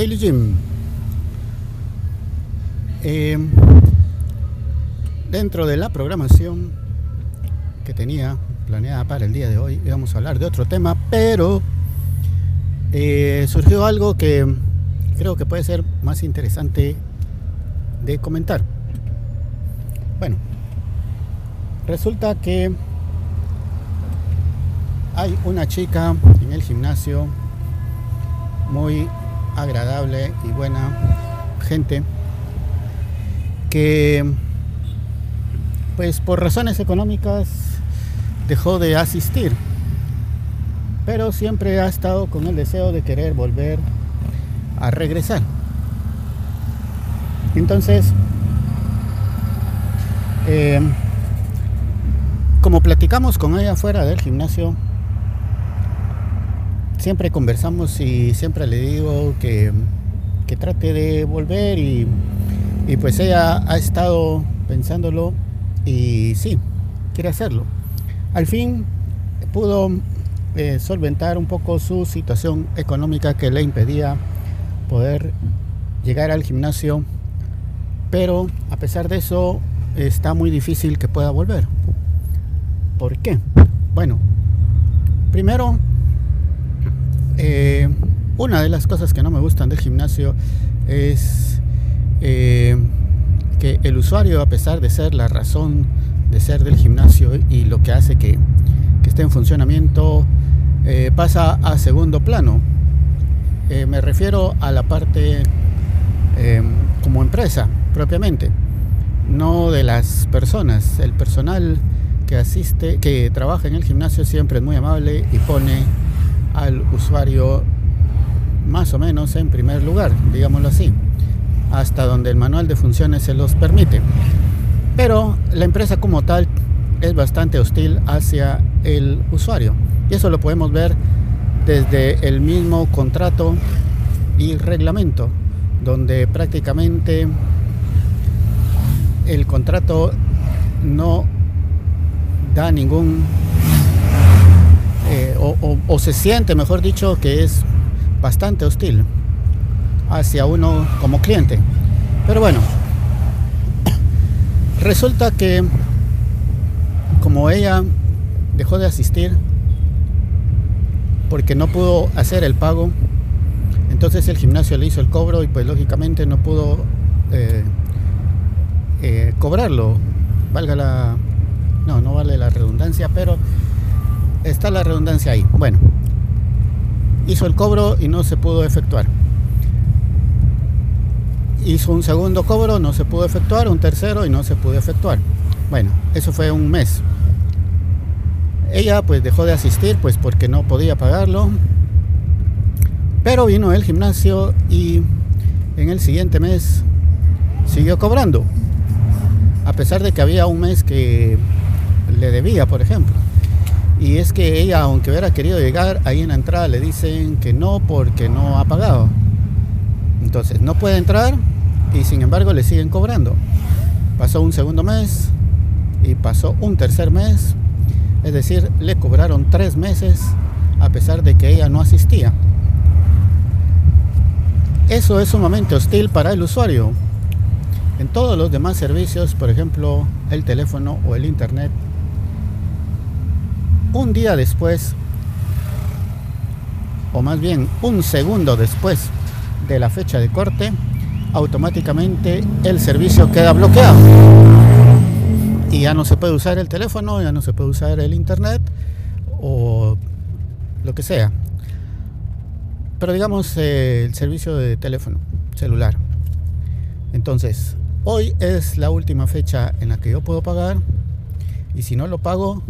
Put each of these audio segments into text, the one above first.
Daily Gym. Eh, dentro de la programación que tenía planeada para el día de hoy, íbamos a hablar de otro tema, pero eh, surgió algo que creo que puede ser más interesante de comentar. Bueno, resulta que hay una chica en el gimnasio muy agradable y buena gente que pues por razones económicas dejó de asistir pero siempre ha estado con el deseo de querer volver a regresar. Entonces eh, como platicamos con ella fuera del gimnasio siempre conversamos y siempre le digo que, trate de volver y, pues ella ha estado pensándolo y sí, quiere hacerlo. Al fin pudo eh, solventar un poco su situación económica que le impedía poder llegar al gimnasio, pero a pesar de eso está muy difícil que pueda volver. ¿Por qué? Bueno, primero eh, una de las cosas que no me gustan del gimnasio es eh, que el usuario, a pesar de ser la razón de ser del gimnasio y lo que hace que, esté en funcionamiento, eh, pasa a segundo plano. me refiero a la parte como empresa propiamente, no de las personas. El personal que asiste, que trabaja en el gimnasio siempre es muy amable y pone al usuario más o menos en primer lugar, digámoslo así, hasta donde el manual de funciones se los permite. Pero la empresa como tal es bastante hostil hacia el usuario y eso lo podemos ver desde el mismo contrato y reglamento, donde prácticamente el contrato no da ningún o, se siente, mejor dicho, que es bastante hostil hacia uno como cliente. Pero bueno, resulta que como ella dejó de asistir porque no pudo hacer el pago, entonces el gimnasio le hizo el cobro y pues lógicamente no pudo eh, eh, cobrarlo. Valga la... No, no vale la redundancia, pero está la redundancia ahí. Bueno, hizo el cobro y no se pudo efectuar. Hizo un segundo cobro, no se pudo efectuar, un tercero y no se pudo efectuar. Bueno, eso fue un mes. Ella pues dejó de asistir pues porque no podía pagarlo. Pero vino el gimnasio y en el siguiente mes siguió cobrando. A pesar de que había un mes que le debía, por ejemplo. Y es que ella, aunque hubiera querido llegar, ahí en la entrada le dicen que no porque no ha pagado. Entonces no puede entrar y sin embargo le siguen cobrando. Pasó un segundo mes y pasó un tercer mes. Es decir, le cobraron tres meses a pesar de que ella no asistía. Eso es sumamente hostil para el usuario. En todos los demás servicios, por ejemplo, el teléfono o el internet, un día después, o más bien un segundo después de la fecha de corte, automáticamente el servicio queda bloqueado. Y ya no se puede usar el teléfono, ya no se puede usar el internet o lo que sea. Pero digamos eh, el servicio de teléfono celular. Entonces, hoy es la última fecha en la que yo puedo pagar y si no lo pago,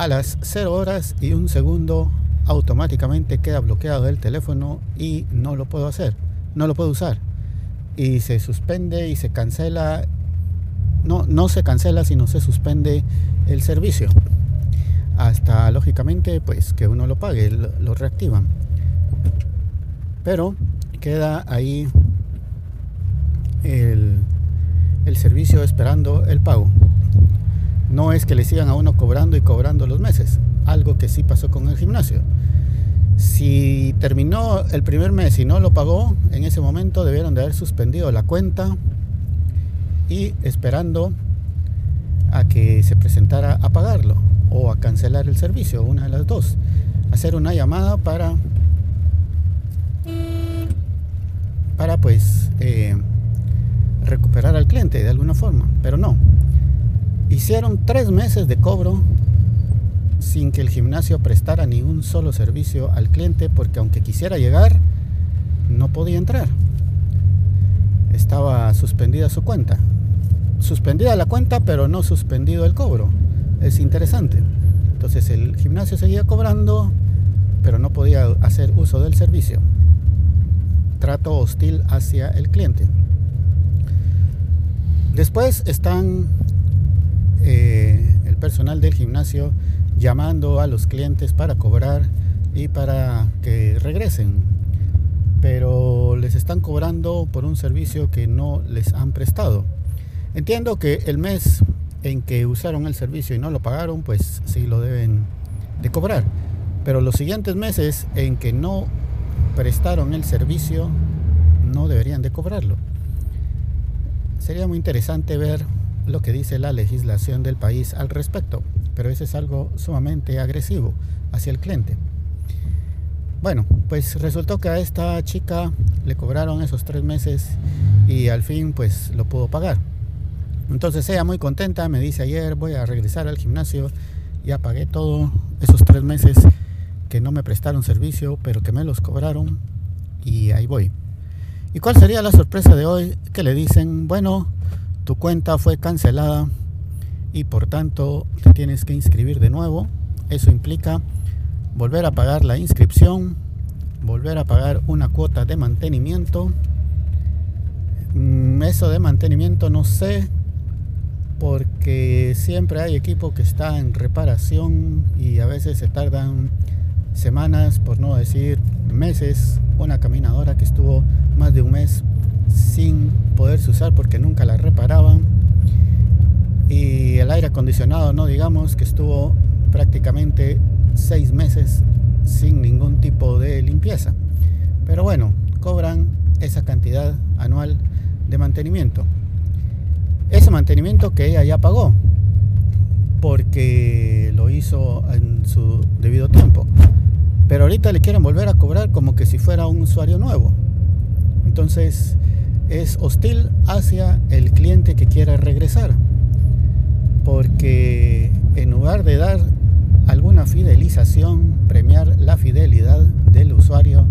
a las 0 horas y un segundo automáticamente queda bloqueado el teléfono y no lo puedo hacer, no lo puedo usar. Y se suspende y se cancela, no, no se cancela, sino se suspende el servicio. Hasta lógicamente pues que uno lo pague, lo, reactivan. Pero queda ahí el, el servicio esperando el pago. No es que le sigan a uno cobrando y cobrando los meses, algo que sí pasó con el gimnasio. Si terminó el primer mes y no lo pagó, en ese momento debieron de haber suspendido la cuenta y esperando a que se presentara a pagarlo o a cancelar el servicio, una de las dos. Hacer una llamada para para pues eh, recuperar al cliente de alguna forma, pero no. Hicieron tres meses de cobro sin que el gimnasio prestara ni un solo servicio al cliente porque aunque quisiera llegar, no podía entrar. Estaba suspendida su cuenta. Suspendida la cuenta, pero no suspendido el cobro. Es interesante. Entonces el gimnasio seguía cobrando, pero no podía hacer uso del servicio. Trato hostil hacia el cliente. Después están personal del gimnasio llamando a los clientes para cobrar y para que regresen. Pero les están cobrando por un servicio que no les han prestado. Entiendo que el mes en que usaron el servicio y no lo pagaron, pues sí lo deben de cobrar. Pero los siguientes meses en que no prestaron el servicio, no deberían de cobrarlo. Sería muy interesante ver lo que dice la legislación del país al respecto, pero eso es algo sumamente agresivo hacia el cliente. Bueno, pues resultó que a esta chica le cobraron esos tres meses y al fin pues lo pudo pagar. Entonces ella muy contenta me dice ayer voy a regresar al gimnasio, ya pagué todo esos tres meses que no me prestaron servicio, pero que me los cobraron y ahí voy. ¿Y cuál sería la sorpresa de hoy? Que le dicen, bueno, tu cuenta fue cancelada y por tanto te tienes que inscribir de nuevo. Eso implica volver a pagar la inscripción, volver a pagar una cuota de mantenimiento. Mm, eso de mantenimiento no sé, porque siempre hay equipo que está en reparación y a veces se tardan semanas, por no decir meses. Una caminadora que estuvo más de un mes sin poderse usar porque nunca la reparaban. Y el aire acondicionado, no digamos, que estuvo prácticamente seis meses sin ningún tipo de limpieza. Pero bueno, cobran esa cantidad anual de mantenimiento. Ese mantenimiento que ella ya pagó, porque lo hizo en su debido tiempo. Pero ahorita le quieren volver a cobrar como que si fuera un usuario nuevo. Entonces es hostil hacia el cliente que quiera regresar. Porque en lugar de dar alguna fidelización, premiar la fidelidad del usuario,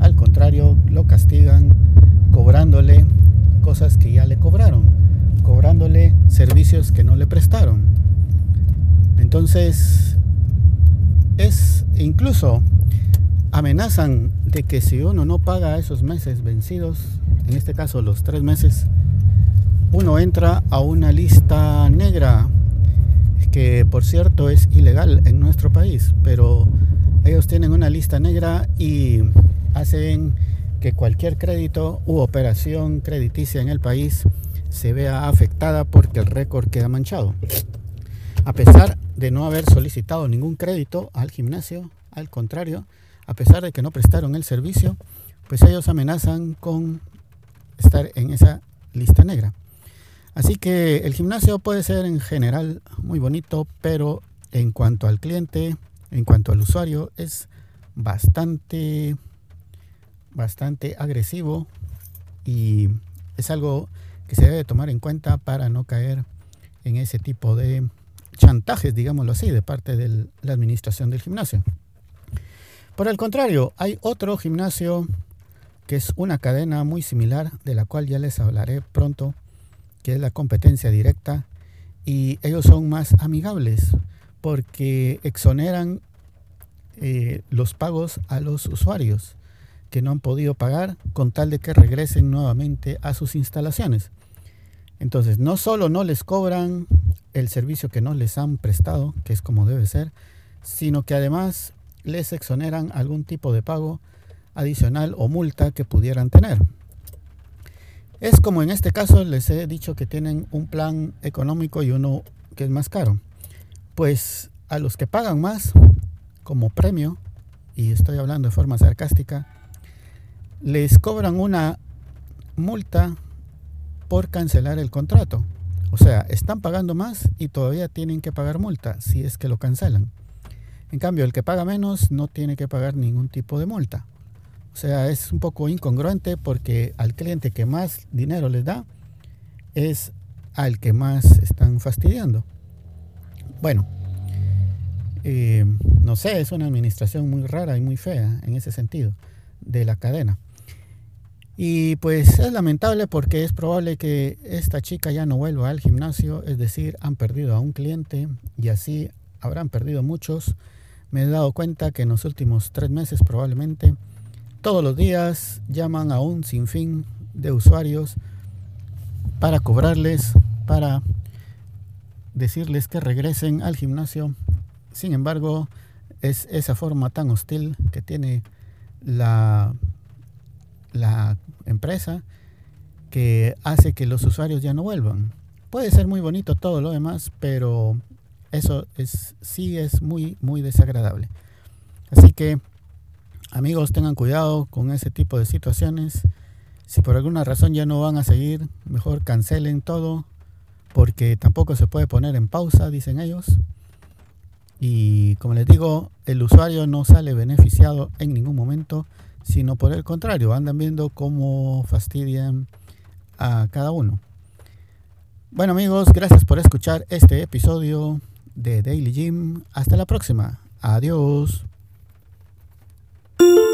al contrario, lo castigan cobrándole cosas que ya le cobraron, cobrándole servicios que no le prestaron. Entonces, es incluso amenazan de que si uno no paga esos meses vencidos, en este caso los tres meses, uno entra a una lista negra, que por cierto es ilegal en nuestro país, pero ellos tienen una lista negra y hacen que cualquier crédito u operación crediticia en el país se vea afectada porque el récord queda manchado. A pesar de no haber solicitado ningún crédito al gimnasio, al contrario, a pesar de que no prestaron el servicio, pues ellos amenazan con estar en esa lista negra. Así que el gimnasio puede ser en general muy bonito, pero en cuanto al cliente, en cuanto al usuario, es bastante, bastante agresivo y es algo que se debe tomar en cuenta para no caer en ese tipo de chantajes, digámoslo así, de parte de la administración del gimnasio. Por el contrario, hay otro gimnasio que es una cadena muy similar, de la cual ya les hablaré pronto, que es la competencia directa, y ellos son más amigables porque exoneran eh, los pagos a los usuarios que no han podido pagar con tal de que regresen nuevamente a sus instalaciones. Entonces, no solo no les cobran el servicio que no les han prestado, que es como debe ser, sino que además les exoneran algún tipo de pago adicional o multa que pudieran tener. Es como en este caso les he dicho que tienen un plan económico y uno que es más caro? Pues a los que pagan más como premio, y estoy hablando de forma sarcástica, les cobran una multa por cancelar el contrato. O sea, están pagando más y todavía tienen que pagar multa si es que lo cancelan. En cambio, el que paga menos no tiene que pagar ningún tipo de multa. O sea, es un poco incongruente porque al cliente que más dinero les da es al que más están fastidiando. Bueno, eh, no sé, es una administración muy rara y muy fea en ese sentido de la cadena. Y pues es lamentable porque es probable que esta chica ya no vuelva al gimnasio, es decir, han perdido a un cliente y así habrán perdido muchos. Me he dado cuenta que en los últimos tres meses probablemente todos los días llaman a un sinfín de usuarios para cobrarles, para decirles que regresen al gimnasio. Sin embargo, es esa forma tan hostil que tiene la, la empresa que hace que los usuarios ya no vuelvan. Puede ser muy bonito todo lo demás, pero eso es, sí es muy, muy desagradable. Así que, amigos, tengan cuidado con ese tipo de situaciones. Si por alguna razón ya no van a seguir, mejor cancelen todo, porque tampoco se puede poner en pausa, dicen ellos. Y como les digo, el usuario no sale beneficiado en ningún momento, sino por el contrario, andan viendo cómo fastidian a cada uno. Bueno amigos, gracias por escuchar este episodio de Daily Gym. Hasta la próxima. Adiós. you